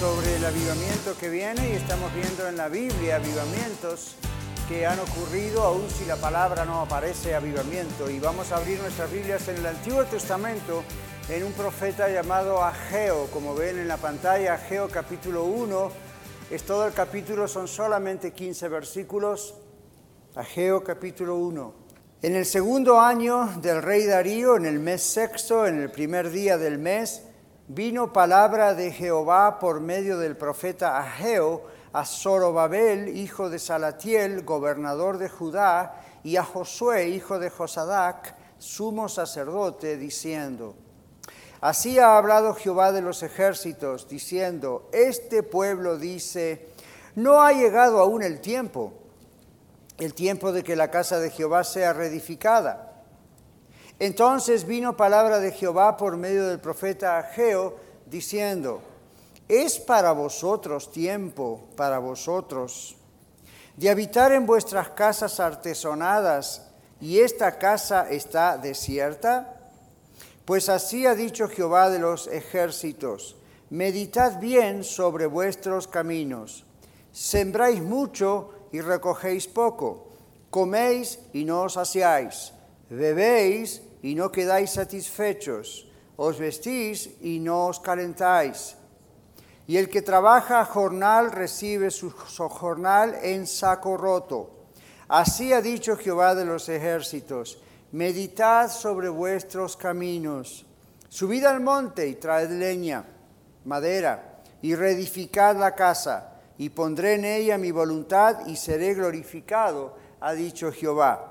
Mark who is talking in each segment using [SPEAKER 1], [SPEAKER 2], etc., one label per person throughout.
[SPEAKER 1] sobre el avivamiento que viene y estamos viendo en la Biblia avivamientos que han ocurrido aun si la palabra no aparece avivamiento. Y vamos a abrir nuestras Biblias en el Antiguo Testamento en un profeta llamado Ageo, como ven en la pantalla, Ageo capítulo 1, es todo el capítulo, son solamente 15 versículos. Ageo capítulo 1. En el segundo año del rey Darío, en el mes sexto, en el primer día del mes, vino palabra de Jehová por medio del profeta Ageo a Zorobabel, hijo de Salatiel, gobernador de Judá, y a Josué, hijo de Josadac, sumo sacerdote, diciendo, Así ha hablado Jehová de los ejércitos, diciendo, Este pueblo dice, no ha llegado aún el tiempo, el tiempo de que la casa de Jehová sea reedificada entonces vino palabra de Jehová por medio del profeta Ageo, diciendo, es para vosotros tiempo, para vosotros, de habitar en vuestras casas artesonadas, y esta casa está desierta? Pues así ha dicho Jehová de los ejércitos, meditad bien sobre vuestros caminos, sembráis mucho y recogéis poco, coméis y no os saciáis, bebéis y no quedáis satisfechos, os vestís y no os calentáis. Y el que trabaja jornal recibe su jornal en saco roto. Así ha dicho Jehová de los ejércitos, meditad sobre vuestros caminos, subid al monte y traed leña, madera, y reedificad la casa, y pondré en ella mi voluntad y seré glorificado, ha dicho Jehová.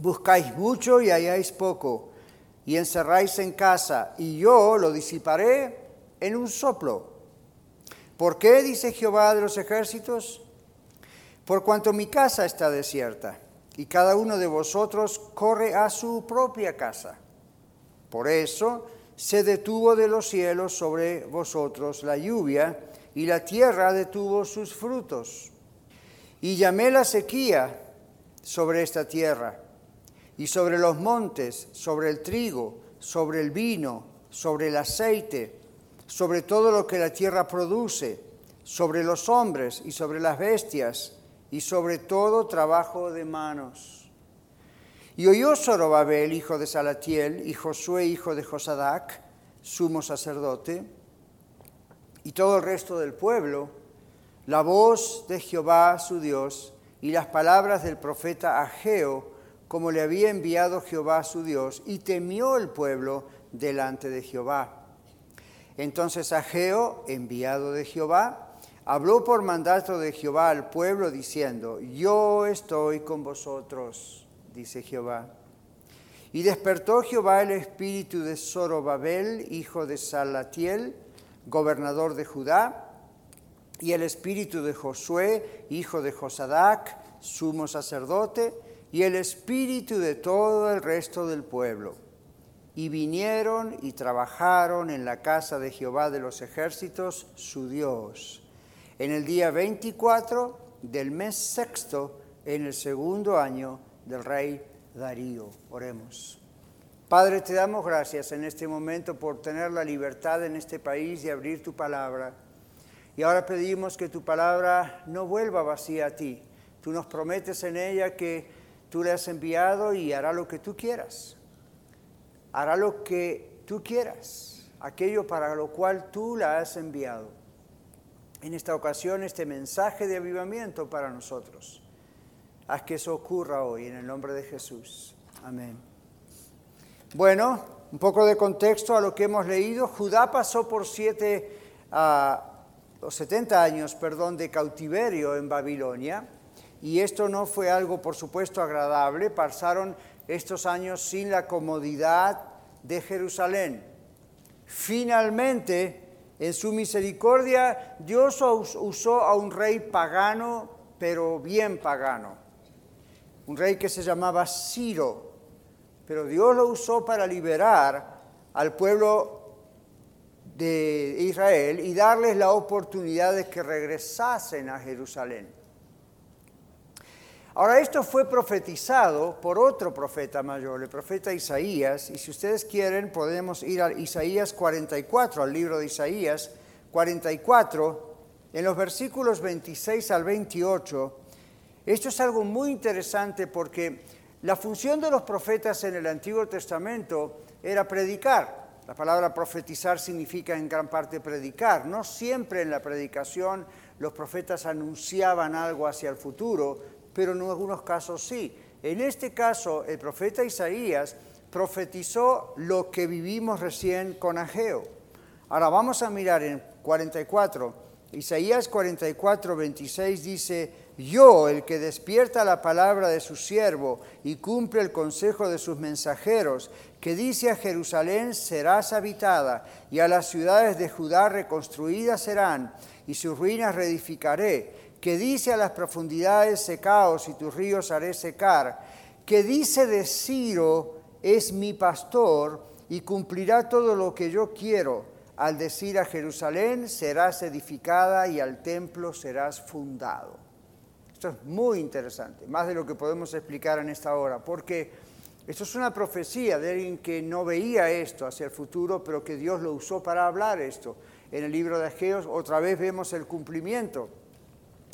[SPEAKER 1] Buscáis mucho y halláis poco, y encerráis en casa, y yo lo disiparé en un soplo. ¿Por qué? dice Jehová de los ejércitos. Por cuanto mi casa está desierta, y cada uno de vosotros corre a su propia casa. Por eso se detuvo de los cielos sobre vosotros la lluvia, y la tierra detuvo sus frutos. Y llamé la sequía sobre esta tierra y sobre los montes, sobre el trigo, sobre el vino, sobre el aceite, sobre todo lo que la tierra produce, sobre los hombres y sobre las bestias, y sobre todo trabajo de manos. Y oyó Zorobabel, hijo de Salatiel, y Josué, hijo de Josadac, sumo sacerdote, y todo el resto del pueblo, la voz de Jehová su Dios y las palabras del profeta Ageo, como le había enviado Jehová su Dios, y temió el pueblo delante de Jehová. Entonces Ageo, enviado de Jehová, habló por mandato de Jehová al pueblo diciendo, yo estoy con vosotros, dice Jehová. Y despertó Jehová el espíritu de Zorobabel, hijo de Salatiel, gobernador de Judá, y el espíritu de Josué, hijo de Josadac, sumo sacerdote, y el espíritu de todo el resto del pueblo. Y vinieron y trabajaron en la casa de Jehová de los ejércitos, su Dios, en el día 24 del mes sexto, en el segundo año del rey Darío. Oremos. Padre, te damos gracias en este momento por tener la libertad en este país de abrir tu palabra. Y ahora pedimos que tu palabra no vuelva vacía a ti. Tú nos prometes en ella que Tú le has enviado y hará lo que tú quieras. Hará lo que tú quieras, aquello para lo cual tú la has enviado. En esta ocasión, este mensaje de avivamiento para nosotros. Haz que eso ocurra hoy en el nombre de Jesús. Amén. Bueno, un poco de contexto a lo que hemos leído. Judá pasó por siete, uh, 70 años, perdón, de cautiverio en Babilonia y esto no fue algo, por supuesto, agradable. Pasaron estos años sin la comodidad de Jerusalén. Finalmente, en su misericordia, Dios usó a un rey pagano pero bien pagano. Un rey que se llamaba Ciro, pero Dios lo usó para liberar al pueblo de Israel y darles la oportunidad de que regresasen a Jerusalén. Ahora, esto fue profetizado por otro profeta mayor, el profeta Isaías, y si ustedes quieren podemos ir a Isaías 44, al libro de Isaías 44, en los versículos 26 al 28. Esto es algo muy interesante porque la función de los profetas en el Antiguo Testamento era predicar. La palabra profetizar significa en gran parte predicar. No siempre en la predicación los profetas anunciaban algo hacia el futuro, pero en algunos casos sí. En este caso, el profeta Isaías profetizó lo que vivimos recién con Ageo. Ahora vamos a mirar en 44. Isaías 44, 26 dice, yo, el que despierta la palabra de su siervo y cumple el consejo de sus mensajeros, que dice a Jerusalén serás habitada y a las ciudades de Judá reconstruidas serán y sus ruinas reedificaré que dice a las profundidades secaos y tus ríos haré secar, que dice de Ciro es mi pastor y cumplirá todo lo que yo quiero, al decir a Jerusalén serás edificada y al templo serás fundado. Esto es muy interesante, más de lo que podemos explicar en esta hora, porque esto es una profecía de alguien que no veía esto hacia el futuro, pero que Dios lo usó para hablar esto. En el libro de Ageos otra vez vemos el cumplimiento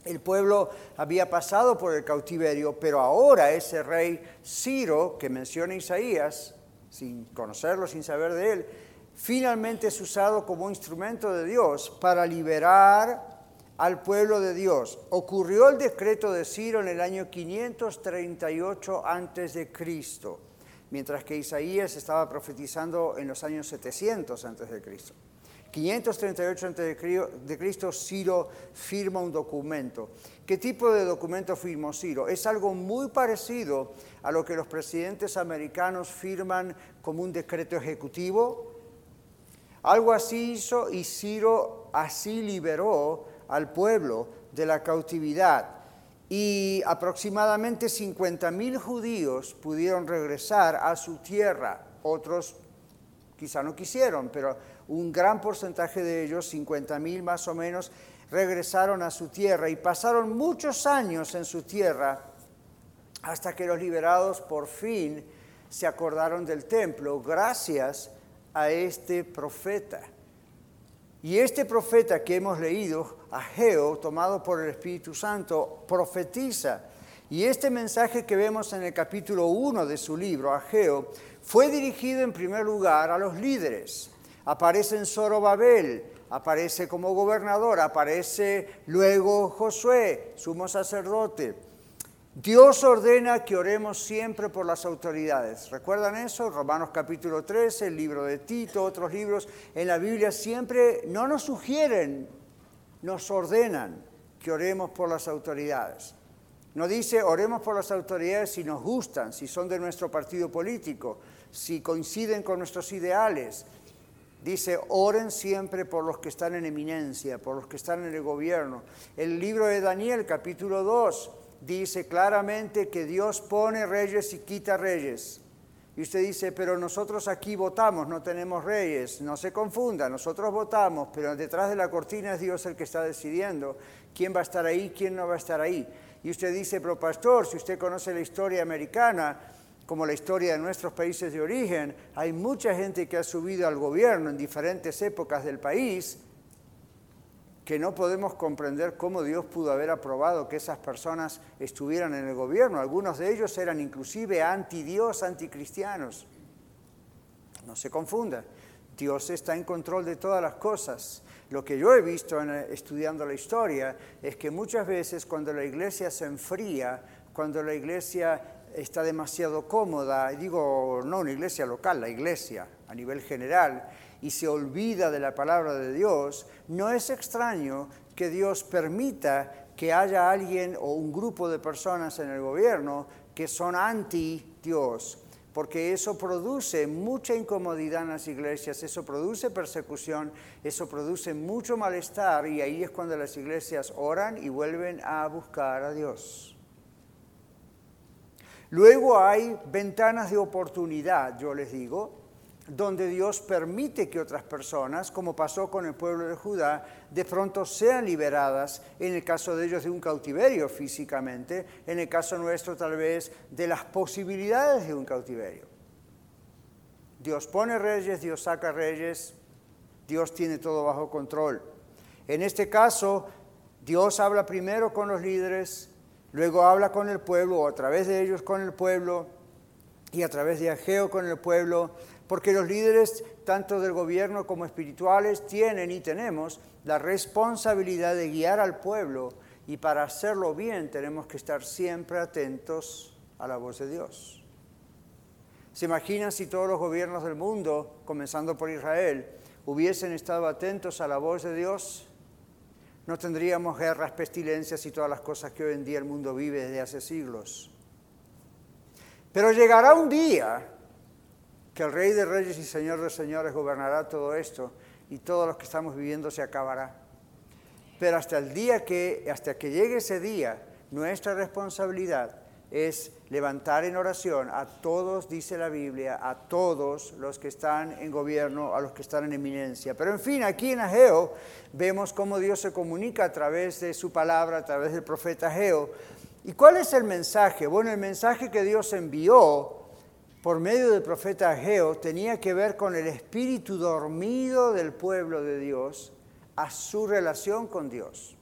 [SPEAKER 1] el pueblo había pasado por el cautiverio, pero ahora ese rey Ciro, que menciona Isaías, sin conocerlo, sin saber de él, finalmente es usado como instrumento de Dios para liberar al pueblo de Dios. Ocurrió el decreto de Ciro en el año 538 a.C., mientras que Isaías estaba profetizando en los años 700 a.C. 538 a.C., Ciro firma un documento. ¿Qué tipo de documento firmó Ciro? Es algo muy parecido a lo que los presidentes americanos firman como un decreto ejecutivo. Algo así hizo y Ciro así liberó al pueblo de la cautividad. Y aproximadamente 50.000 judíos pudieron regresar a su tierra. Otros quizá no quisieron, pero un gran porcentaje de ellos, 50 mil más o menos, regresaron a su tierra y pasaron muchos años en su tierra hasta que los liberados por fin se acordaron del templo gracias a este profeta. Y este profeta que hemos leído, Ageo, tomado por el Espíritu Santo, profetiza. Y este mensaje que vemos en el capítulo 1 de su libro, Ageo, fue dirigido en primer lugar a los líderes, aparece en Zorobabel, aparece como gobernador, aparece luego Josué, sumo sacerdote. Dios ordena que oremos siempre por las autoridades. ¿Recuerdan eso? Romanos capítulo 13, el libro de Tito, otros libros en la Biblia siempre no nos sugieren, nos ordenan que oremos por las autoridades. No dice oremos por las autoridades si nos gustan, si son de nuestro partido político, si coinciden con nuestros ideales, Dice, oren siempre por los que están en eminencia, por los que están en el gobierno. El libro de Daniel, capítulo 2, dice claramente que Dios pone reyes y quita reyes. Y usted dice, pero nosotros aquí votamos, no tenemos reyes. No se confunda, nosotros votamos, pero detrás de la cortina es Dios el que está decidiendo quién va a estar ahí, quién no va a estar ahí. Y usted dice, pero pastor, si usted conoce la historia americana, como la historia de nuestros países de origen, hay mucha gente que ha subido al gobierno en diferentes épocas del país que no podemos comprender cómo Dios pudo haber aprobado que esas personas estuvieran en el gobierno. Algunos de ellos eran inclusive anti-Dios, anticristianos. No se confunda, Dios está en control de todas las cosas. Lo que yo he visto estudiando la historia es que muchas veces cuando la iglesia se enfría, cuando la iglesia está demasiado cómoda, digo no una iglesia local, la iglesia a nivel general, y se olvida de la palabra de Dios, no es extraño que Dios permita que haya alguien o un grupo de personas en el gobierno que son anti Dios, porque eso produce mucha incomodidad en las iglesias, eso produce persecución, eso produce mucho malestar y ahí es cuando las iglesias oran y vuelven a buscar a Dios. Luego hay ventanas de oportunidad, yo les digo, donde Dios permite que otras personas, como pasó con el pueblo de Judá, de pronto sean liberadas, en el caso de ellos de un cautiverio físicamente, en el caso nuestro tal vez de las posibilidades de un cautiverio. Dios pone reyes, Dios saca reyes, Dios tiene todo bajo control. En este caso, Dios habla primero con los líderes, luego habla con el pueblo, o a través de ellos con el pueblo, y a través de Ageo con el pueblo, porque los líderes, tanto del gobierno como espirituales, tienen y tenemos la responsabilidad de guiar al pueblo y para hacerlo bien tenemos que estar siempre atentos a la voz de Dios. ¿Se imaginan si todos los gobiernos del mundo, comenzando por Israel, hubiesen estado atentos a la voz de Dios? No tendríamos guerras, pestilencias y todas las cosas que hoy en día el mundo vive desde hace siglos. Pero llegará un día que el Rey de Reyes y Señor de Señores gobernará todo esto y todos los que estamos viviendo se acabará. Pero hasta el día que, hasta que llegue ese día, nuestra responsabilidad es levantar en oración a todos, dice la Biblia, a todos los que están en gobierno, a los que están en eminencia. Pero en fin, aquí en Ageo vemos cómo Dios se comunica a través de su palabra, a través del profeta Ageo. ¿Y cuál es el mensaje? Bueno, el mensaje que Dios envió por medio del profeta Ageo tenía que ver con el espíritu dormido del pueblo de Dios a su relación con Dios.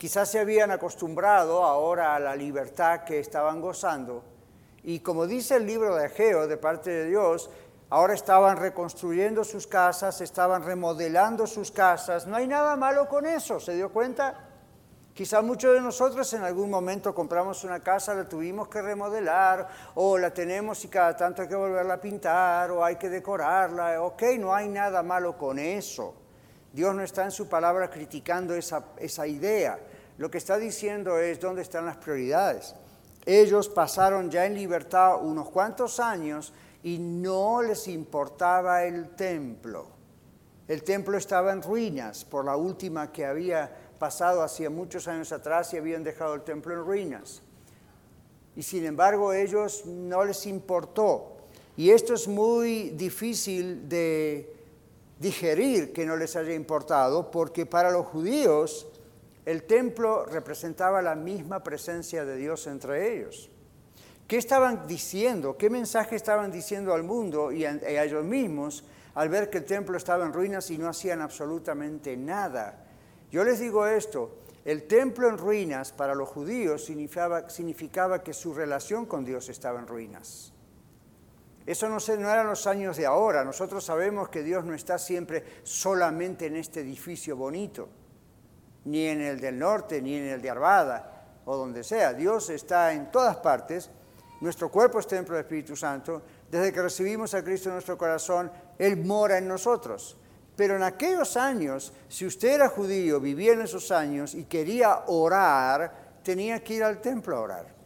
[SPEAKER 1] Quizás se habían acostumbrado ahora a la libertad que estaban gozando y como dice el libro de Ageo de parte de Dios, ahora estaban reconstruyendo sus casas, estaban remodelando sus casas. No hay nada malo con eso, ¿se dio cuenta? Quizá muchos de nosotros en algún momento compramos una casa, la tuvimos que remodelar, o la tenemos y cada tanto hay que volverla a pintar, o hay que decorarla. Ok, no hay nada malo con eso. Dios no está en su palabra criticando esa, esa idea. Lo que está diciendo es dónde están las prioridades. Ellos pasaron ya en libertad unos cuantos años y no les importaba el templo. El templo estaba en ruinas por la última que había pasado hacía muchos años atrás y habían dejado el templo en ruinas. Y sin embargo ellos no les importó. Y esto es muy difícil de digerir que no les haya importado, porque para los judíos el templo representaba la misma presencia de Dios entre ellos. ¿Qué estaban diciendo? ¿Qué mensaje estaban diciendo al mundo y a, ellos mismos al ver que el templo estaba en ruinas y no hacían absolutamente nada? Yo les digo esto, el templo en ruinas para los judíos significaba, que su relación con Dios estaba en ruinas. Eso no, no eran los años de ahora. Nosotros sabemos que Dios no está siempre solamente en este edificio bonito, ni en el del norte, ni en el de Arvada, o donde sea. Dios está en todas partes. Nuestro cuerpo es templo del Espíritu Santo. Desde que recibimos a Cristo en nuestro corazón, Él mora en nosotros. Pero en aquellos años, si usted era judío, vivía en esos años y quería orar, tenía que ir al templo a orar.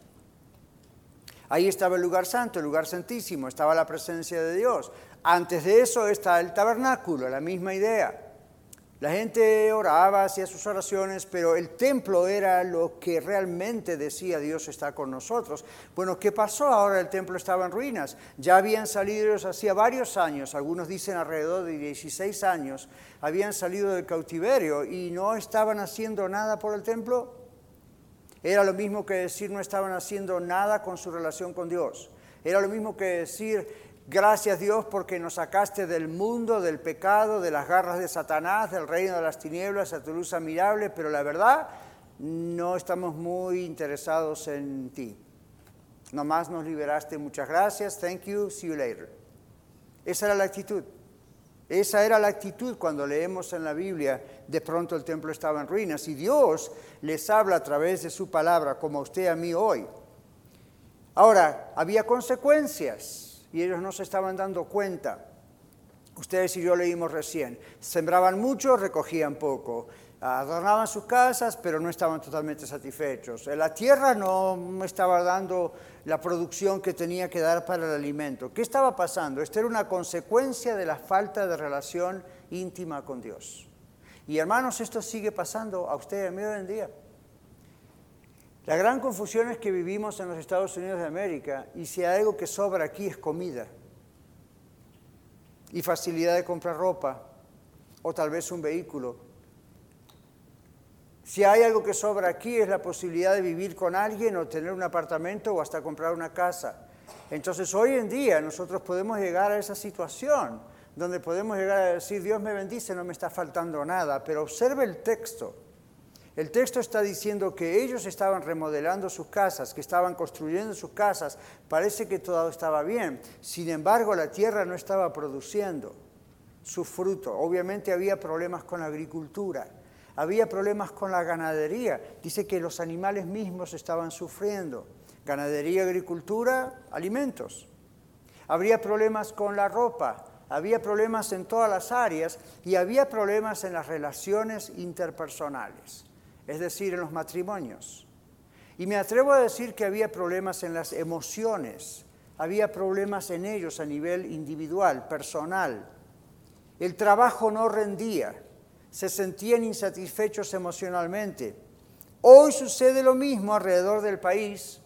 [SPEAKER 1] Ahí estaba el lugar santo, el lugar santísimo, estaba la presencia de Dios. Antes de eso está el tabernáculo, la misma idea. La gente oraba, hacía sus oraciones, pero el templo era lo que realmente decía Dios está con nosotros. Bueno, ¿qué pasó? Ahora el templo estaba en ruinas. Ya habían salido ellos hacía varios años, algunos dicen alrededor de 16 años, habían salido del cautiverio y no estaban haciendo nada por el templo. Era lo mismo que decir no estaban haciendo nada con su relación con Dios. Era lo mismo que decir Gracias Dios porque nos sacaste del mundo, del pecado, de las garras de Satanás, del reino de las tinieblas, a tu luz admirable, pero la verdad no estamos muy interesados en ti. Nomás nos liberaste, muchas gracias, thank you, see you later. Esa era la actitud. Esa era la actitud cuando leemos en la Biblia, de pronto el templo estaba en ruinas y Dios les habla a través de su palabra, como a usted a mí hoy. Ahora, había consecuencias y ellos no se estaban dando cuenta. Ustedes y yo leímos recién, sembraban mucho, recogían poco. Adornaban sus casas, pero no estaban totalmente satisfechos. La tierra no estaba dando la producción que tenía que dar para el alimento. ¿Qué estaba pasando? Esto era una consecuencia de la falta de relación íntima con Dios. Y hermanos, esto sigue pasando a ustedes a hoy en día. La gran confusión es que vivimos en los Estados Unidos de América y si hay algo que sobra aquí es comida y facilidad de comprar ropa o tal vez un vehículo. Si hay algo que sobra aquí es la posibilidad de vivir con alguien o tener un apartamento o hasta comprar una casa. Entonces hoy en día nosotros podemos llegar a esa situación donde podemos llegar a decir, Dios me bendice, no me está faltando nada, pero observe el texto. El texto está diciendo que ellos estaban remodelando sus casas, que estaban construyendo sus casas. Parece que todo estaba bien. Sin embargo, la tierra no estaba produciendo su fruto. Obviamente había problemas con la agricultura, había problemas con la ganadería. Dice que los animales mismos estaban sufriendo. Ganadería, agricultura, alimentos. Habría problemas con la ropa, había problemas en todas las áreas y había problemas en las relaciones interpersonales es decir, en los matrimonios. Y me atrevo a decir que había problemas en las emociones, había problemas en ellos a nivel individual, personal. El trabajo no rendía, se sentían insatisfechos emocionalmente. Hoy sucede lo mismo alrededor del país,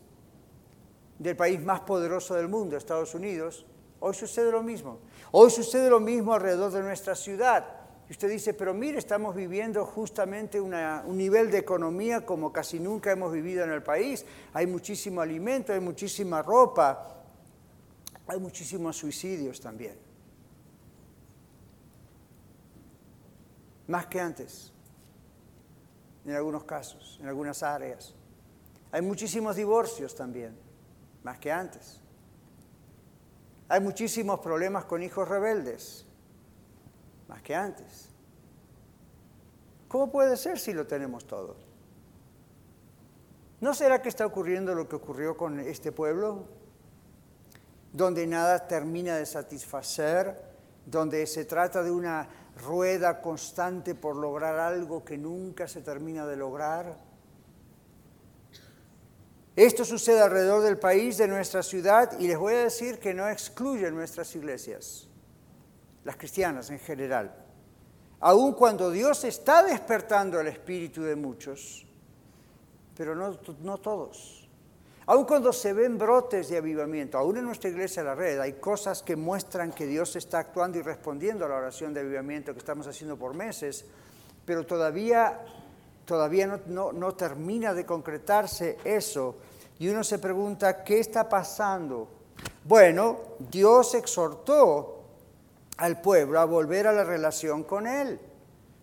[SPEAKER 1] del país más poderoso del mundo, Estados Unidos. Hoy sucede lo mismo. Hoy sucede lo mismo alrededor de nuestra ciudad. Y usted dice, pero mire, estamos viviendo justamente un nivel de economía como casi nunca hemos vivido en el país. Hay muchísimo alimento, hay muchísima ropa, hay muchísimos suicidios también. Más que antes, en algunos casos, en algunas áreas. Hay muchísimos divorcios también, más que antes. Hay muchísimos problemas con hijos rebeldes más que antes. ¿Cómo puede ser si lo tenemos todo? ¿No será que está ocurriendo lo que ocurrió con este pueblo? Donde nada termina de satisfacer, donde se trata de una rueda constante por lograr algo que nunca se termina de lograr. Esto sucede alrededor del país, de nuestra ciudad, y les voy a decir que no excluye nuestras iglesias las cristianas en general, aun cuando Dios está despertando el espíritu de muchos, pero no, todos. Aun cuando se ven brotes de avivamiento, aún en nuestra iglesia La Red hay cosas que muestran que Dios está actuando y respondiendo a la oración de avivamiento que estamos haciendo por meses, pero todavía, todavía no, no termina de concretarse eso. Y uno se pregunta, ¿qué está pasando? Bueno, Dios exhortó al pueblo a volver a la relación con Él.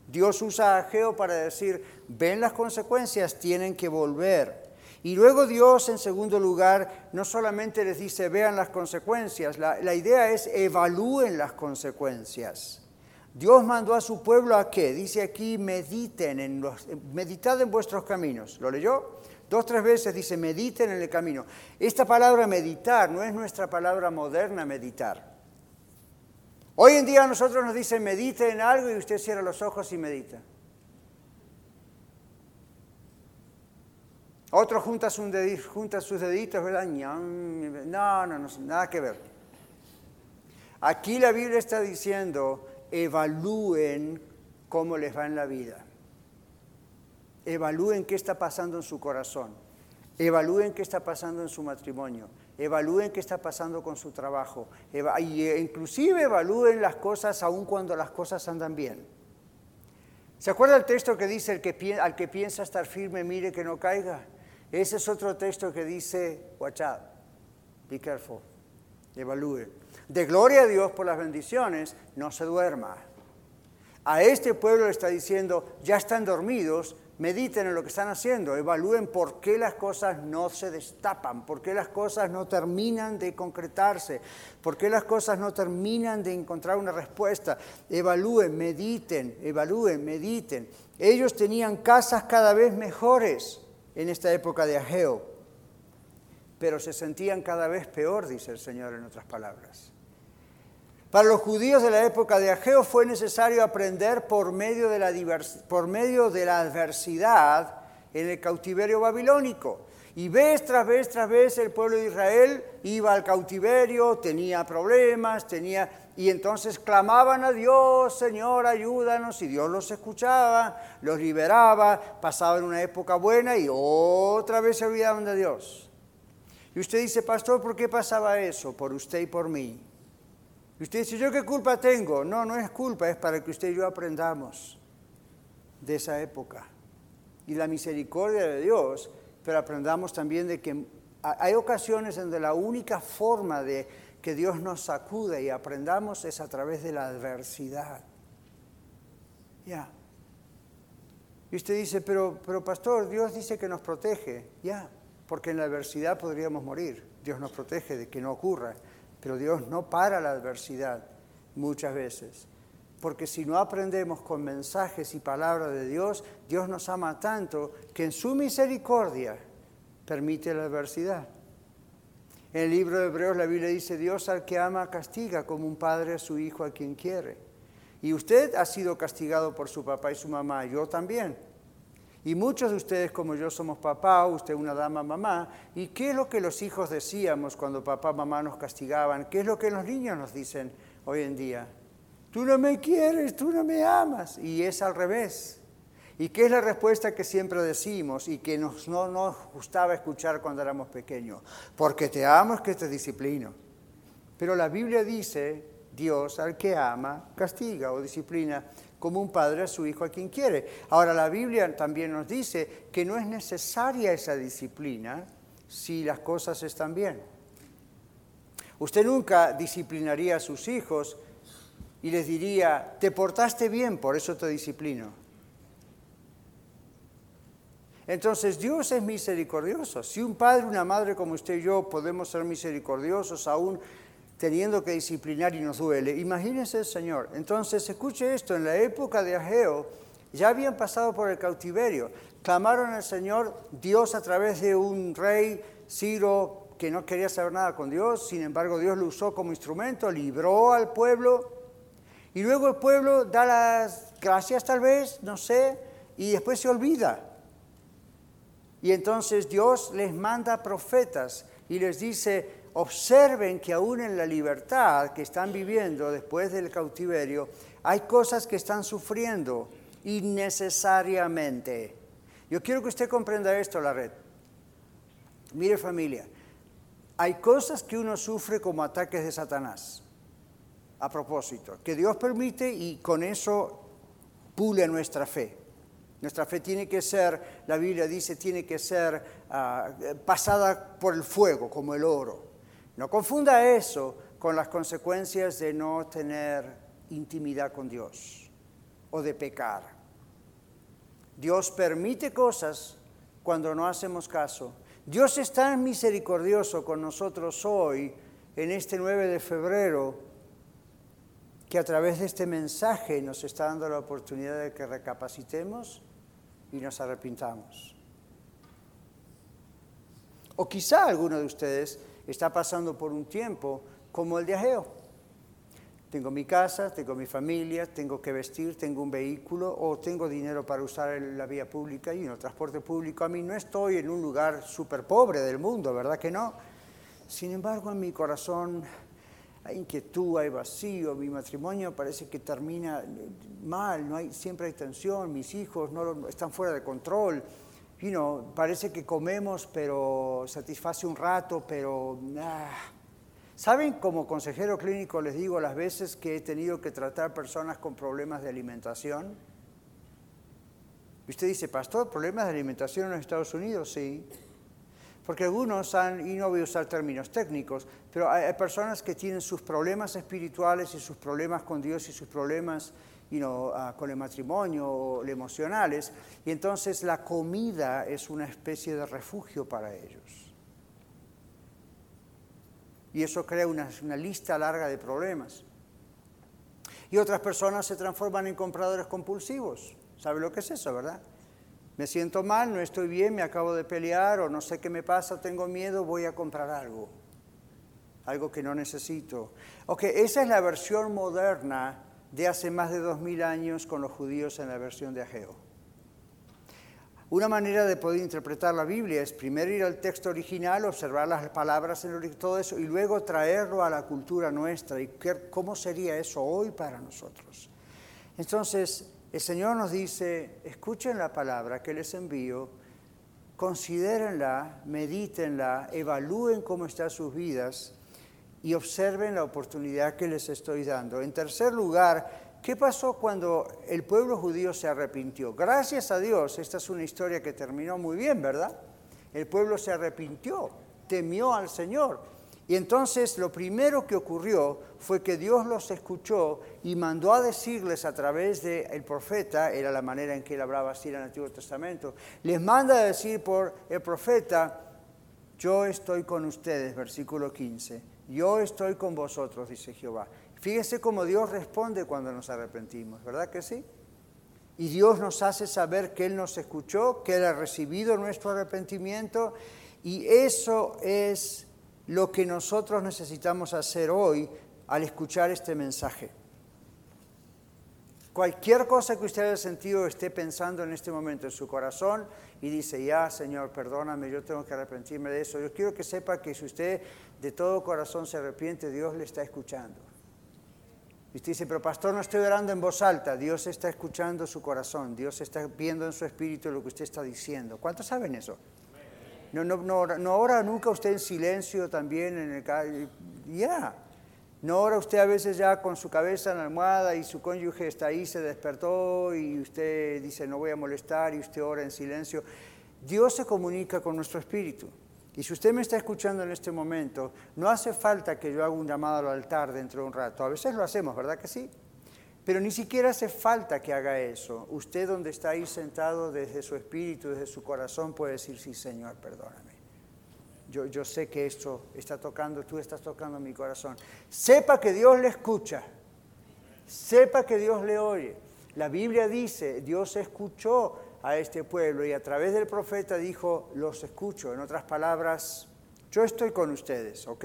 [SPEAKER 1] Dios usa a Ageo para decir, ven las consecuencias, tienen que volver. Y luego Dios, en segundo lugar, no solamente les dice, vean las consecuencias, la, idea es evalúen las consecuencias. Dios mandó a su pueblo a qué? Dice aquí, mediten en los, meditad en vuestros caminos. ¿Lo leyó? Dos, tres veces dice, mediten en el camino. Esta palabra meditar no es nuestra palabra moderna meditar. Hoy en día a nosotros nos dicen medite en algo y usted cierra los ojos y medita. Otro junta, sus deditos, ¿verdad? No, no, no, nada que ver. Aquí la Biblia está diciendo, evalúen cómo les va en la vida. Evalúen qué está pasando en su corazón. Evalúen qué está pasando en su matrimonio evalúen qué está pasando con su trabajo, e inclusive evalúen las cosas aun cuando las cosas andan bien. ¿Se acuerda el texto que dice el que, al que piensa estar firme, mire que no caiga? Ese es otro texto que dice, watch out, be careful, evalúe. De gloria a Dios por las bendiciones, no se duerma. A este pueblo le está diciendo, ya están dormidos, mediten en lo que están haciendo, evalúen por qué las cosas no se destapan, por qué las cosas no terminan de concretarse, por qué las cosas no terminan de encontrar una respuesta. Evalúen, mediten, evalúen, mediten. Ellos tenían casas cada vez mejores en esta época de Ageo, pero se sentían cada vez peor, dice el Señor en otras palabras. Para los judíos de la época de Ageo fue necesario aprender por medio de la, adversidad en el cautiverio babilónico. Y vez tras vez tras vez el pueblo de Israel iba al cautiverio, tenía problemas, tenía... Y entonces clamaban a Dios, Señor, ayúdanos, y Dios los escuchaba, los liberaba, pasaban una época buena y otra vez se olvidaban de Dios. Y usted dice, pastor, ¿por qué pasaba eso? Por usted y por mí. Y usted dice, ¿yo qué culpa tengo? No, no es culpa, es para que usted y yo aprendamos de esa época. Y la misericordia de Dios pero aprendamos también de que hay ocasiones en donde la única forma de que Dios nos sacude y aprendamos es a través de la adversidad. Ya. Y usted dice, pero, pero pastor, Dios dice que nos protege. Ya, porque en la adversidad podríamos morir. Dios nos protege de que no ocurra. Pero Dios no para la adversidad muchas veces. Porque si no aprendemos con mensajes y palabras de Dios, Dios nos ama tanto que en su misericordia permite la adversidad. En el libro de Hebreos la Biblia dice, Dios al que ama castiga como un padre a su hijo a quien quiere. Y usted ha sido castigado por su papá y su mamá, yo también. Y muchos de ustedes como yo somos papá, usted una dama mamá. ¿Y qué es lo que los hijos decíamos cuando papá mamá nos castigaban? ¿Qué es lo que los niños nos dicen hoy en día? Tú no me quieres, tú no me amas. Y es al revés. ¿Y qué es la respuesta que siempre decimos y que no nos gustaba escuchar cuando éramos pequeños? Porque te amo es que te disciplino. Pero la Biblia dice, Dios al que ama castiga o disciplina como un padre a su hijo a quien quiere. Ahora la Biblia también nos dice que no es necesaria esa disciplina si las cosas están bien. Usted nunca disciplinaría a sus hijos y les diría, te portaste bien, por eso te disciplino. Entonces Dios es misericordioso. Si un padre, una madre como usted y yo podemos ser misericordiosos aún teniendo que disciplinar y nos duele, imagínense el Señor. Entonces escuche esto, en la época de Ageo ya habían pasado por el cautiverio, clamaron al Señor, Dios a través de un rey, Ciro, que no quería saber nada con Dios, sin embargo Dios lo usó como instrumento, libró al pueblo y luego el pueblo da las gracias tal vez, no sé, y después se olvida. Y entonces Dios les manda profetas y les dice, observen que aún en la libertad que están viviendo después del cautiverio, hay cosas que están sufriendo innecesariamente. Yo quiero que usted comprenda esto, la red. Mire familia, hay cosas que uno sufre como ataques de Satanás a propósito, que Dios permite y con eso pule nuestra fe. Nuestra fe tiene que ser, la Biblia dice, tiene que ser ah, pasada por el fuego, como el oro. No confunda eso con las consecuencias de no tener intimidad con Dios o de pecar. Dios permite cosas cuando no hacemos caso. Dios es tan misericordioso con nosotros hoy, en este 9 de febrero, que a través de este mensaje nos está dando la oportunidad de que recapacitemos y nos arrepintamos. O quizá alguno de ustedes está pasando por un tiempo como el de Ageo. Tengo mi casa, tengo mi familia, tengo que vestir, tengo un vehículo o tengo dinero para usar la vía pública y el transporte público. A mí no estoy en un lugar súper pobre del mundo, ¿verdad que no? Sin embargo, en mi corazón hay inquietud, hay vacío, mi matrimonio parece que termina mal, no hay, siempre hay tensión, mis hijos no están fuera de control, you parece que comemos pero satisface un rato, pero... Ah. ¿Saben como consejero clínico les digo las veces que he tenido que tratar personas con problemas de alimentación? Y usted dice, pastor, ¿problemas de alimentación en los Estados Unidos? Sí. Porque algunos han, y no voy a usar términos técnicos, pero hay, personas que tienen sus problemas espirituales y sus problemas con Dios y sus problemas ah, con el matrimonio o emocionales, y entonces la comida es una especie de refugio para ellos. Y eso crea una, una lista larga de problemas. Y otras personas se transforman en compradores compulsivos. ¿Sabe lo que es eso, verdad? Me siento mal, no estoy bien, me acabo de pelear o no sé qué me pasa, tengo miedo, voy a comprar algo. algo que no necesito. Ok, esa es la versión moderna de hace más de dos mil años con los judíos en la versión de Ageo. Una manera de poder interpretar la Biblia es primero ir al texto original, observar las palabras en todo eso, y luego traerlo a la cultura nuestra y cómo sería eso hoy para nosotros. Entonces, el Señor nos dice, escuchen la palabra que les envío, considérenla, medítenla, evalúen cómo están sus vidas y observen la oportunidad que les estoy dando. En tercer lugar, ¿Qué pasó cuando el pueblo judío se arrepintió? Gracias a Dios, esta es una historia que terminó muy bien, ¿verdad? El pueblo se arrepintió, temió al Señor. Y entonces lo primero que ocurrió fue que Dios los escuchó y mandó a decirles a través del profeta, era la manera en que él hablaba así en el Antiguo Testamento, les manda a decir por el profeta, yo estoy con ustedes, versículo 15, yo estoy con vosotros, dice Jehová. Fíjese cómo Dios responde cuando nos arrepentimos, ¿verdad que sí? Y Dios nos hace saber que Él nos escuchó, que Él ha recibido nuestro arrepentimiento y eso es lo que nosotros necesitamos hacer hoy al escuchar este mensaje. Cualquier cosa que usted haya sentido esté pensando en este momento en su corazón y dice, ya Señor, perdóname, yo tengo que arrepentirme de eso. Yo quiero que sepa que si usted de todo corazón se arrepiente, Dios le está escuchando. Y usted dice, pero pastor, no estoy orando en voz alta. Dios está escuchando su corazón. Dios está viendo en su espíritu lo que usted está diciendo. ¿Cuántos saben eso? No, no, no, no ora nunca usted en silencio también en el... Ya. No ora usted a veces ya con su cabeza en la almohada y su cónyuge está ahí, se despertó y usted dice, no voy a molestar y usted ora en silencio. Dios se comunica con nuestro espíritu. Y si usted me está escuchando en este momento, no hace falta que yo haga un llamado al altar dentro de un rato. A veces lo hacemos, ¿verdad que sí? Pero ni siquiera hace falta que haga eso. Usted donde está ahí sentado desde su espíritu, desde su corazón, puede decir, sí, Señor, perdóname. Yo, yo sé que esto está tocando, tú estás tocando mi corazón. Sepa que Dios le escucha. Sepa que Dios le oye. La Biblia dice, Dios escuchó a este pueblo y a través del profeta dijo, los escucho. En otras palabras, yo estoy con ustedes, ¿ok?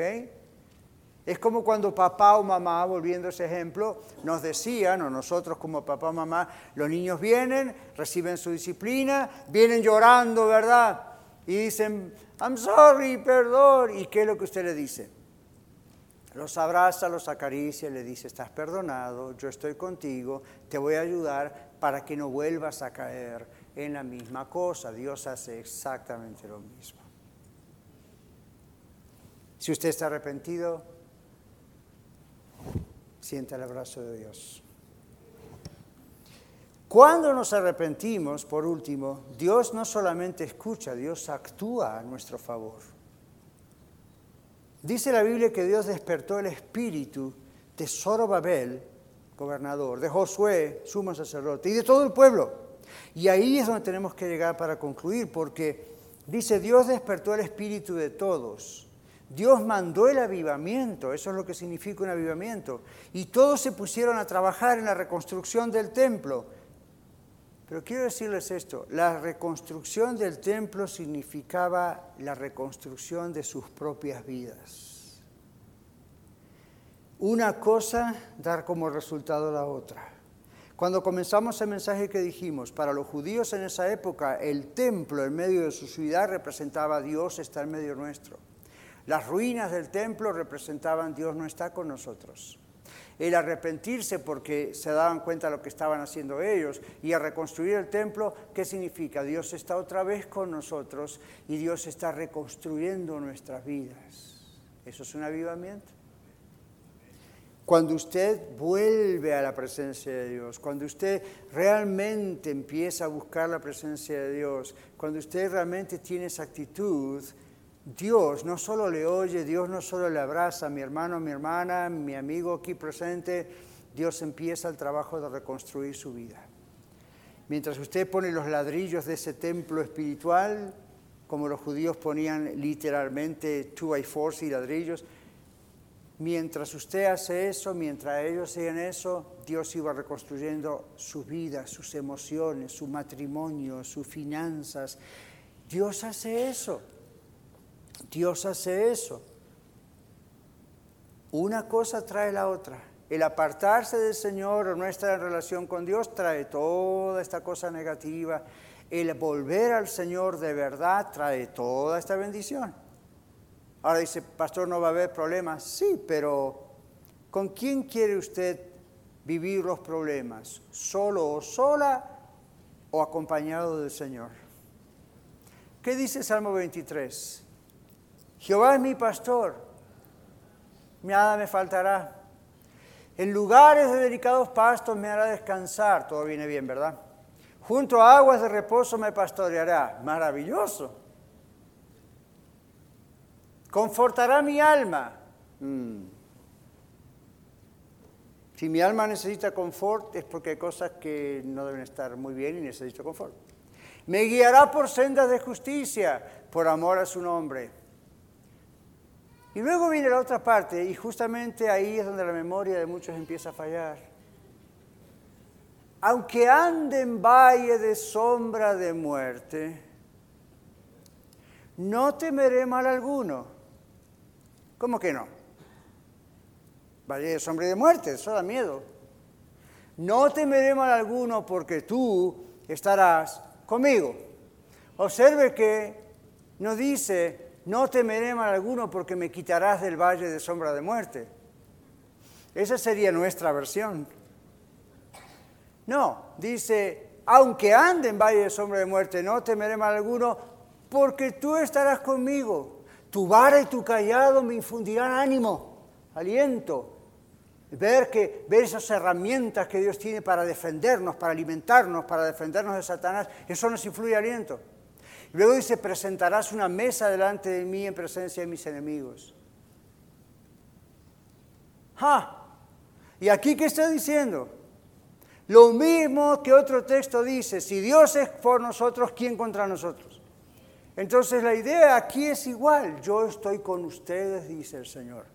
[SPEAKER 1] Es como cuando papá o mamá, volviendo a ese ejemplo, nos decían, o nosotros como papá o mamá, los niños vienen, reciben su disciplina, vienen llorando, ¿verdad? Y dicen, I'm sorry, perdón. ¿Y qué es lo que usted le dice? Los abraza, los acaricia, le dice, estás perdonado, yo estoy contigo, te voy a ayudar para que no vuelvas a caer en la misma cosa. Dios hace exactamente lo mismo. Si usted está arrepentido, sienta el abrazo de Dios. Cuando nos arrepentimos, por último, Dios no solamente escucha, Dios actúa a nuestro favor. Dice la Biblia que Dios despertó el espíritu de Zorobabel, gobernador, de Josué, sumo sacerdote, y de todo el pueblo y ahí es donde tenemos que llegar para concluir, porque dice, Dios despertó el espíritu de todos. Dios mandó el avivamiento, eso es lo que significa un avivamiento. Y todos se pusieron a trabajar en la reconstrucción del templo. Pero quiero decirles esto, la reconstrucción del templo significaba la reconstrucción de sus propias vidas. Una cosa dar como resultado la otra. Cuando comenzamos el mensaje que dijimos, para los judíos en esa época, el templo en medio de su ciudad representaba a Dios está en medio nuestro. Las ruinas del templo representaban Dios no está con nosotros. El arrepentirse porque se daban cuenta de lo que estaban haciendo ellos y a reconstruir el templo, ¿qué significa? Dios está otra vez con nosotros y Dios está reconstruyendo nuestras vidas. ¿Eso es un avivamiento? Cuando usted vuelve a la presencia de Dios, cuando usted realmente empieza a buscar la presencia de Dios, cuando usted realmente tiene esa actitud, Dios no solo le oye, Dios no solo le abraza, mi hermano, mi hermana, mi amigo aquí presente, Dios empieza el trabajo de reconstruir su vida. Mientras usted pone los ladrillos de ese templo espiritual, como los judíos ponían literalmente two by four y ladrillos, Mientras usted hace eso, mientras ellos hacen eso, Dios iba reconstruyendo su vida, sus emociones, su matrimonio, sus finanzas. Dios hace eso. Dios hace eso. Una cosa trae la otra. El apartarse del Señor o nuestra relación con Dios trae toda esta cosa negativa. El volver al Señor de verdad trae toda esta bendición. Ahora dice, pastor, no va a haber problemas. Sí, pero ¿con quién quiere usted vivir los problemas? ¿Solo o sola o acompañado del Señor? ¿Qué dice Salmo 23? Jehová es mi pastor, nada me faltará. En lugares de delicados pastos me hará descansar, todo viene bien, ¿verdad? Junto a aguas de reposo me pastoreará, maravilloso. Confortará mi alma. Mm. Si mi alma necesita confort es porque hay cosas que no deben estar muy bien y necesito confort. Me guiará por sendas de justicia, por amor a su nombre. Y luego viene la otra parte, y justamente ahí es donde la memoria de muchos empieza a fallar. Aunque ande en valle de sombra de muerte, no temeré mal alguno. ¿Cómo que no? Valle de sombra de muerte, eso da miedo. No temeré mal alguno porque tú estarás conmigo. Observe que no dice no temeré mal alguno porque me quitarás del valle de sombra de muerte. Esa sería nuestra versión. No, dice, aunque ande en valle de sombra de muerte, no temeré mal alguno porque tú estarás conmigo. Tu vara y tu callado me infundirán ánimo, aliento. Ver, que, ver esas herramientas que Dios tiene para defendernos, para alimentarnos, para defendernos de Satanás, eso nos influye aliento. Luego dice, presentarás una mesa delante de mí en presencia de mis enemigos. ¡Ja! ¿Y aquí qué está diciendo? Lo mismo que otro texto dice, si Dios es por nosotros, ¿quién contra nosotros? Entonces la idea aquí es igual, yo estoy con ustedes, dice el Señor.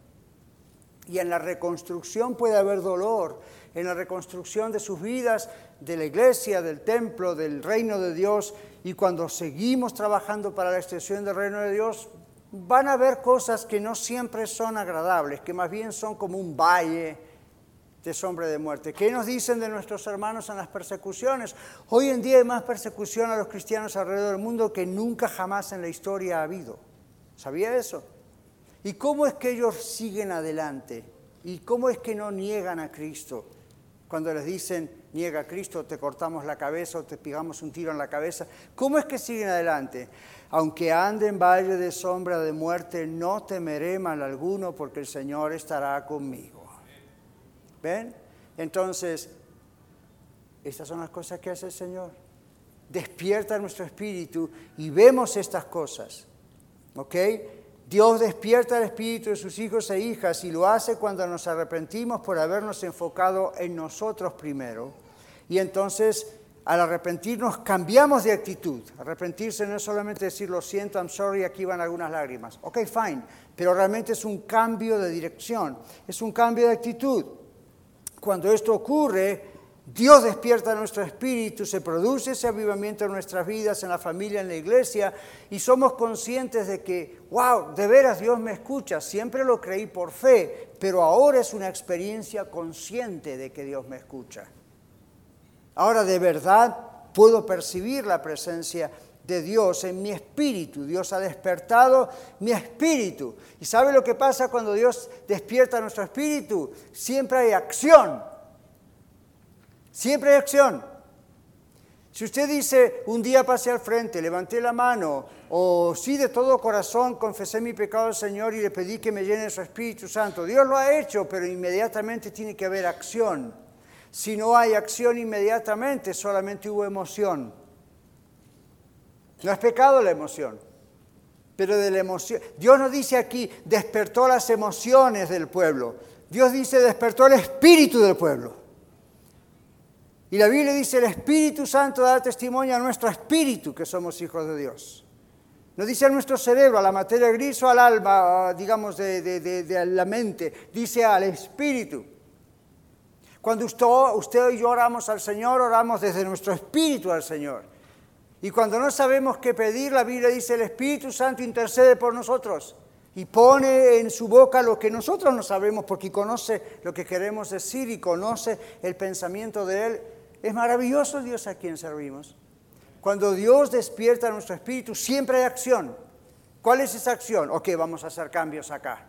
[SPEAKER 1] Y en la reconstrucción puede haber dolor, en la reconstrucción de sus vidas, de la iglesia, del templo, del reino de Dios, y cuando seguimos trabajando para la extensión del reino de Dios, van a haber cosas que no siempre son agradables, que más bien son como un valle de sombra de muerte. ¿Qué nos dicen de nuestros hermanos en las persecuciones? Hoy en día hay más persecución a los cristianos alrededor del mundo que nunca jamás en la historia ha habido. ¿Sabía eso? ¿Y cómo es que ellos siguen adelante? ¿Y cómo es que no niegan a Cristo? Cuando les dicen, niega a Cristo, te cortamos la cabeza o te pegamos un tiro en la cabeza. ¿Cómo es que siguen adelante? Aunque ande en valle de sombra de muerte, no temeré mal alguno porque el Señor estará conmigo. ¿Ven? Entonces, estas son las cosas que hace el Señor. Despierta nuestro espíritu y vemos estas cosas. ¿Ok? Dios despierta el espíritu de sus hijos e hijas y lo hace cuando nos arrepentimos por habernos enfocado en nosotros primero. Y entonces al arrepentirnos cambiamos de actitud. Arrepentirse no es solamente decir lo siento, I'm sorry, aquí van algunas lágrimas. Ok, fine, pero realmente es un cambio de dirección, es un cambio de actitud. Cuando esto ocurre, Dios despierta nuestro espíritu, se produce ese avivamiento en nuestras vidas, en la familia, en la iglesia, y somos conscientes de que, wow, de veras Dios me escucha, siempre lo creí por fe, pero ahora es una experiencia consciente de que Dios me escucha. Ahora de verdad puedo percibir la presencia de Dios en mi espíritu. Dios ha despertado mi espíritu. ¿Y sabe lo que pasa cuando Dios despierta nuestro espíritu? Siempre hay acción Siempre hay acción. Si usted dice, un día pasé al frente, levanté la mano, o sí de todo corazón confesé mi pecado al Señor y le pedí que me llene su Espíritu Santo, Dios lo ha hecho, pero inmediatamente tiene que haber acción. Si no hay acción inmediatamente, solamente hubo emoción. No es pecado la emoción, pero de la emoción. Dios no dice aquí, despertó las emociones del pueblo. Dios dice, despertó el espíritu del pueblo. Y la Biblia dice, el Espíritu Santo da testimonio a nuestro espíritu que somos hijos de Dios. No dice a nuestro cerebro, a la materia gris o al alma, digamos, de, la mente. Dice al espíritu. Cuando usted, usted y yo oramos al Señor, oramos desde nuestro espíritu al Señor. Y cuando no sabemos qué pedir, la Biblia dice, el Espíritu Santo intercede por nosotros. y pone en su boca lo que nosotros no sabemos porque conoce lo que queremos decir y conoce el pensamiento de Él. Es maravilloso Dios a quien servimos. Cuando Dios despierta nuestro espíritu, siempre hay acción. ¿Cuál es esa acción? Ok, vamos a hacer cambios acá.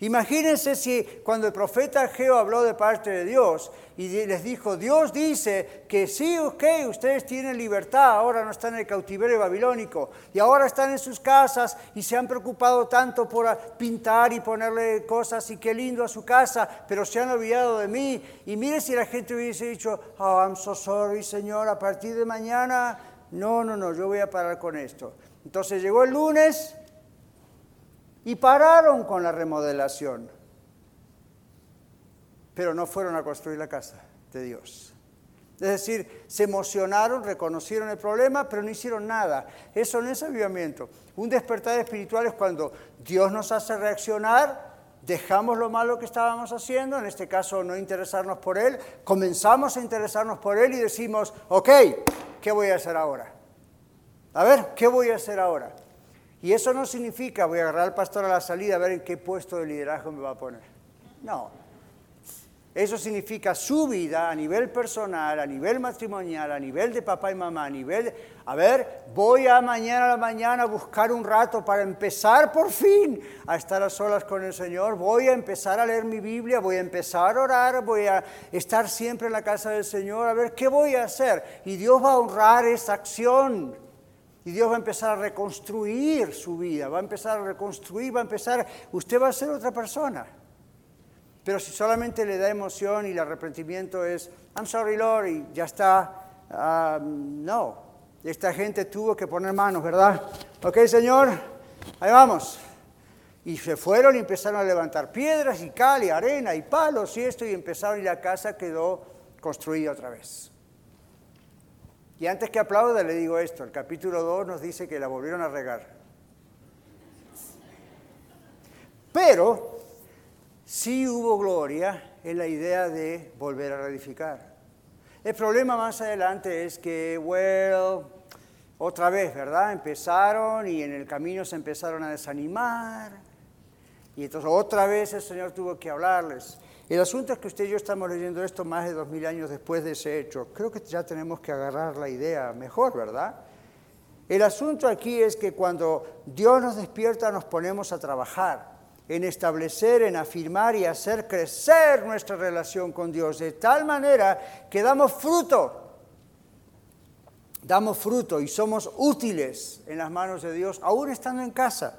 [SPEAKER 1] Imagínense si cuando el profeta Geo habló de parte de Dios y les dijo, Dios dice que sí, ok, ustedes tienen libertad, ahora no están en el cautiverio babilónico y ahora están en sus casas y se han preocupado tanto por pintar y ponerle cosas y qué lindo a su casa, pero se han olvidado de mí. Y mire si la gente hubiese dicho, oh, I'm so sorry, Señor, a partir de mañana, no, no, no, yo voy a parar con esto. Entonces llegó el lunes y pararon con la remodelación, pero no fueron a construir la casa de Dios. Es decir, se emocionaron, reconocieron el problema, pero no hicieron nada. Eso no es avivamiento. Un despertar espiritual es cuando Dios nos hace reaccionar, dejamos lo malo que estábamos haciendo, en este caso no interesarnos por Él, comenzamos a interesarnos por Él y decimos, ok, ¿qué voy a hacer ahora? A ver, ¿qué voy a hacer ahora? Y eso no significa voy a agarrar al pastor a la salida a ver en qué puesto de liderazgo me va a poner. No. Eso significa su vida a nivel personal, a nivel matrimonial, a nivel de papá y mamá, a nivel... A ver, voy a mañana a la mañana a buscar un rato para empezar por fin a estar a solas con el Señor. Voy a empezar a leer mi Biblia, voy a empezar a orar, voy a estar siempre en la casa del Señor. A ver, ¿qué voy a hacer? Y Dios va a honrar esa acción. Y Dios va a empezar a reconstruir su vida, va a empezar a reconstruir, va a empezar, usted va a ser otra persona. Pero si solamente le da emoción y el arrepentimiento es, I'm sorry Lord, y ya está, ah, no. Esta gente tuvo que poner manos, ¿verdad? Ok, Señor, ahí vamos. Y se fueron y empezaron a levantar piedras y cal y arena y palos y esto y empezaron y la casa quedó construida otra vez. Y antes que aplauda le digo esto, el capítulo 2 nos dice que la volvieron a regar. Pero sí hubo gloria en la idea de volver a reedificar. El problema más adelante es que, well, otra vez, ¿verdad? Empezaron y en el camino se empezaron a desanimar. Y entonces otra vez el Señor tuvo que hablarles. El asunto es que usted y yo estamos leyendo esto más de dos mil años después de ese hecho. Creo que ya tenemos que agarrar la idea mejor, ¿verdad? El asunto aquí es que cuando Dios nos despierta nos ponemos a trabajar en establecer, en afirmar y hacer crecer nuestra relación con Dios de tal manera que damos fruto. Damos fruto y somos útiles en las manos de Dios, aún estando en casa,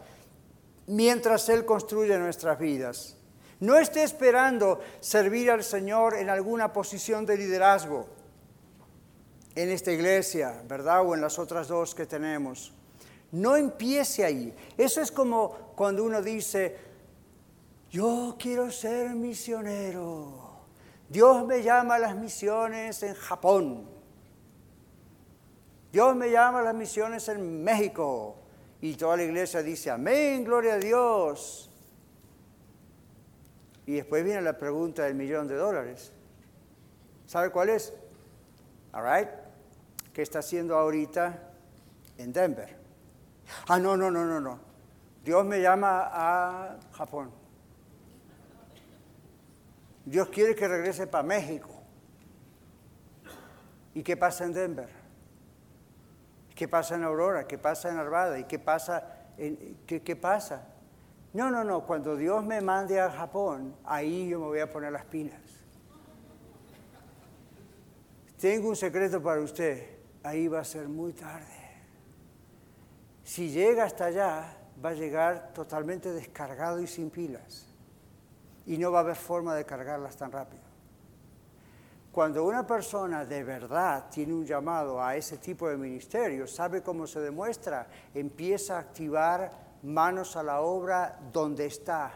[SPEAKER 1] mientras Él construye nuestras vidas. No esté esperando servir al Señor en alguna posición de liderazgo en esta iglesia, ¿verdad? O en las otras dos que tenemos. No empiece ahí. Eso es como cuando uno dice, yo quiero ser misionero. Dios me llama a las misiones en Japón. Dios me llama a las misiones en México. Y toda la iglesia dice, amén, gloria a Dios. Y después viene la pregunta del millón de dólares. ¿Sabe cuál es? All right. ¿Qué está haciendo ahorita en Denver? Ah, no, no, no, no, no. Dios me llama a Japón. Dios quiere que regrese para México. ¿Y qué pasa en Denver? ¿Qué pasa en Aurora? ¿Qué pasa en Arvada? ¿Y qué pasa? En, ¿qué, ¿Qué pasa? No, no, no, cuando Dios me mande a Japón, ahí yo me voy a poner las pilas. Tengo un secreto para usted, ahí va a ser muy tarde. Si llega hasta allá, va a llegar totalmente descargado y sin pilas. Y no va a haber forma de cargarlas tan rápido. Cuando una persona de verdad tiene un llamado a ese tipo de ministerio, sabe cómo se demuestra, empieza a activar manos a la obra donde está.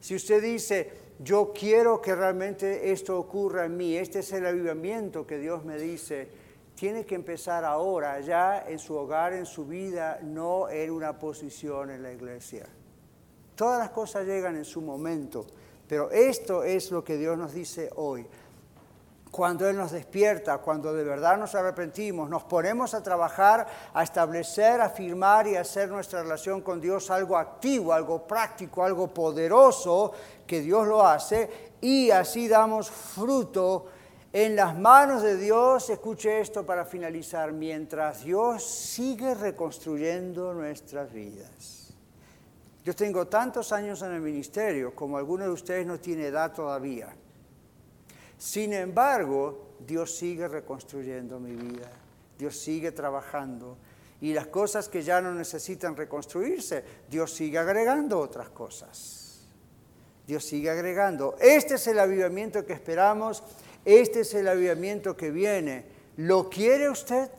[SPEAKER 1] Si usted dice, yo quiero que realmente esto ocurra en mí, este es el avivamiento que Dios me dice, tiene que empezar ahora, ya en su hogar, en su vida, no en una posición en la iglesia. Todas las cosas llegan en su momento, pero esto es lo que Dios nos dice hoy. Cuando Él nos despierta, cuando de verdad nos arrepentimos, nos ponemos a trabajar, a establecer, a afirmar y hacer nuestra relación con Dios algo activo, algo práctico, algo poderoso, que Dios lo hace, y así damos fruto en las manos de Dios. Escuche esto para finalizar, mientras Dios sigue reconstruyendo nuestras vidas. Yo tengo tantos años en el ministerio, como algunos de ustedes no tiene edad todavía. Sin embargo, Dios sigue reconstruyendo mi vida, Dios sigue trabajando. Y las cosas que ya no necesitan reconstruirse, Dios sigue agregando otras cosas. Dios sigue agregando. Este es el avivamiento que esperamos, este es el avivamiento que viene. ¿Lo quiere usted?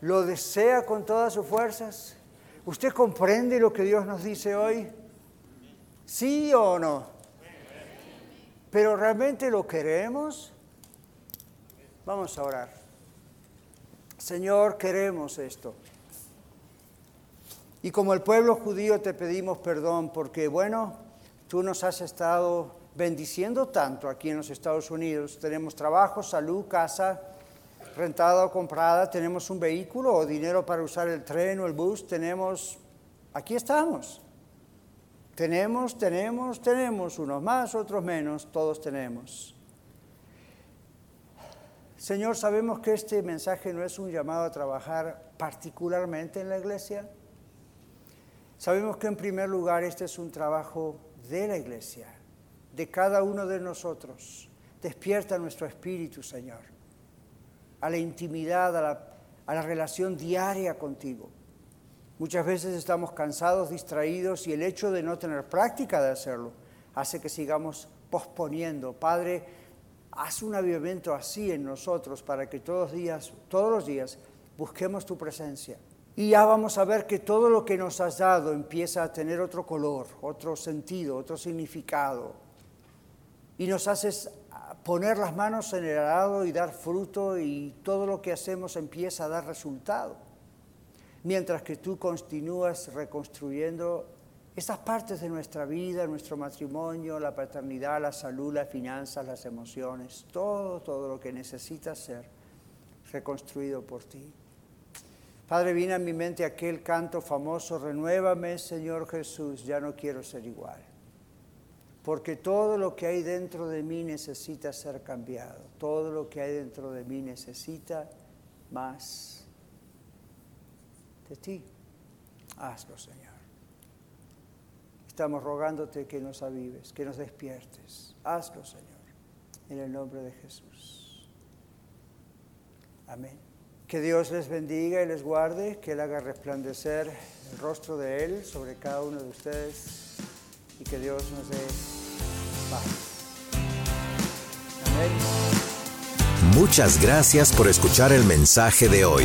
[SPEAKER 1] ¿Lo desea con todas sus fuerzas? ¿Usted comprende lo que Dios nos dice hoy? ¿Sí o no? Pero realmente lo queremos. Vamos a orar. Señor, queremos esto. Y como el pueblo judío te pedimos perdón porque, bueno, tú nos has estado bendiciendo tanto aquí en los Estados Unidos. Tenemos trabajo, salud, casa rentada o comprada, tenemos un vehículo o dinero para usar el tren o el bus, tenemos, aquí estamos. Tenemos, tenemos, tenemos, unos más, otros menos, todos tenemos. Señor, sabemos que este mensaje no es un llamado a trabajar particularmente en la iglesia. Sabemos que en primer lugar este es un trabajo de la iglesia, de cada uno de nosotros. Despierta nuestro espíritu, Señor, a la intimidad, a la, a la relación diaria contigo. Muchas veces estamos cansados, distraídos y el hecho de no tener práctica de hacerlo hace que sigamos posponiendo. Padre, haz un avivamiento así en nosotros para que todos, los días busquemos tu presencia. Y ya vamos a ver que todo lo que nos has dado empieza a tener otro color, otro sentido, otro significado. Y nos haces poner las manos en el arado y dar fruto y todo lo que hacemos empieza a dar resultado mientras que tú continúas reconstruyendo esas partes de nuestra vida, nuestro matrimonio, la paternidad, la salud, las finanzas, las emociones, todo, todo lo que necesita ser reconstruido por ti. Padre, viene a mi mente aquel canto famoso, renuévame Señor Jesús, ya no quiero ser igual. Porque todo lo que hay dentro de mí necesita ser cambiado, todo lo que hay dentro de mí necesita más de ti. Hazlo, Señor. Estamos rogándote que nos avives, que nos despiertes. Hazlo, Señor, en el nombre de Jesús. Amén. Que Dios les bendiga y les guarde, que Él haga resplandecer el rostro de Él sobre cada uno de ustedes y que Dios nos dé paz. Amén.
[SPEAKER 2] Muchas gracias por escuchar el mensaje de hoy.